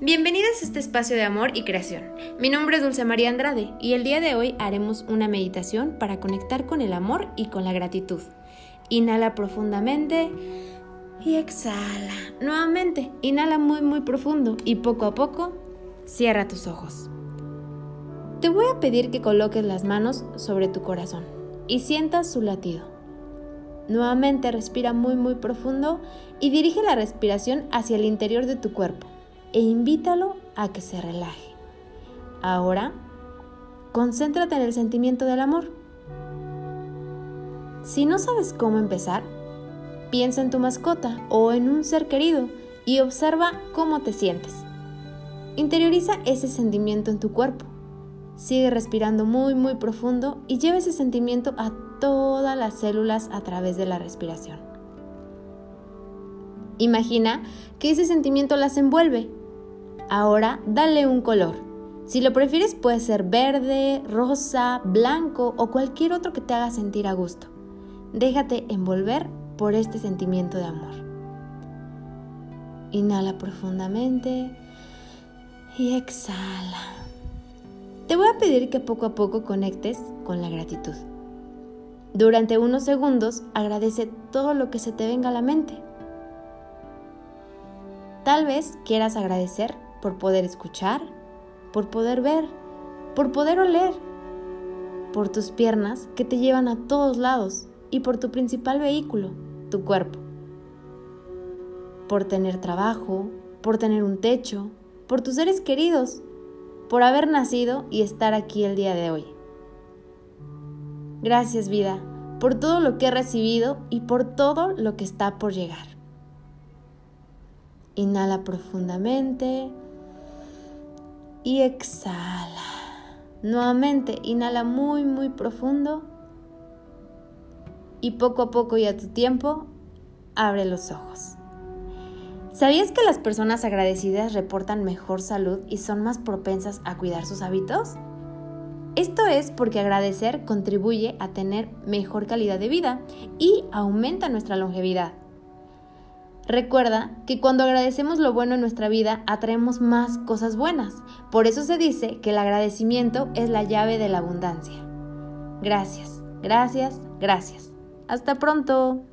Bienvenidas a este espacio de amor y creación. Mi nombre es Dulce María Andrade y el día de hoy haremos una meditación para conectar con el amor y con la gratitud. Inhala profundamente y exhala. Nuevamente, inhala muy muy profundo y poco a poco cierra tus ojos. Te voy a pedir que coloques las manos sobre tu corazón y sientas su latido. Nuevamente respira muy muy profundo y dirige la respiración hacia el interior de tu cuerpo e invítalo a que se relaje. Ahora, concéntrate en el sentimiento del amor. Si no sabes cómo empezar, piensa en tu mascota o en un ser querido y observa cómo te sientes. Interioriza ese sentimiento en tu cuerpo. Sigue respirando muy muy profundo y lleva ese sentimiento a todas las células a través de la respiración. Imagina que ese sentimiento las envuelve Ahora dale un color. Si lo prefieres puede ser verde, rosa, blanco o cualquier otro que te haga sentir a gusto. Déjate envolver por este sentimiento de amor. Inhala profundamente y exhala. Te voy a pedir que poco a poco conectes con la gratitud. Durante unos segundos agradece todo lo que se te venga a la mente. Tal vez quieras agradecer por poder escuchar, por poder ver, por poder oler, por tus piernas que te llevan a todos lados y por tu principal vehículo, tu cuerpo. Por tener trabajo, por tener un techo, por tus seres queridos, por haber nacido y estar aquí el día de hoy. Gracias vida por todo lo que he recibido y por todo lo que está por llegar. Inhala profundamente y exhala. Nuevamente, inhala muy, muy profundo y poco a poco y a tu tiempo, abre los ojos. ¿Sabías que las personas agradecidas reportan mejor salud y son más propensas a cuidar sus hábitos? Esto es porque agradecer contribuye a tener mejor calidad de vida y aumenta nuestra longevidad. Recuerda que cuando agradecemos lo bueno en nuestra vida, atraemos más cosas buenas. Por eso se dice que el agradecimiento es la llave de la abundancia. Gracias, gracias, gracias. Hasta pronto.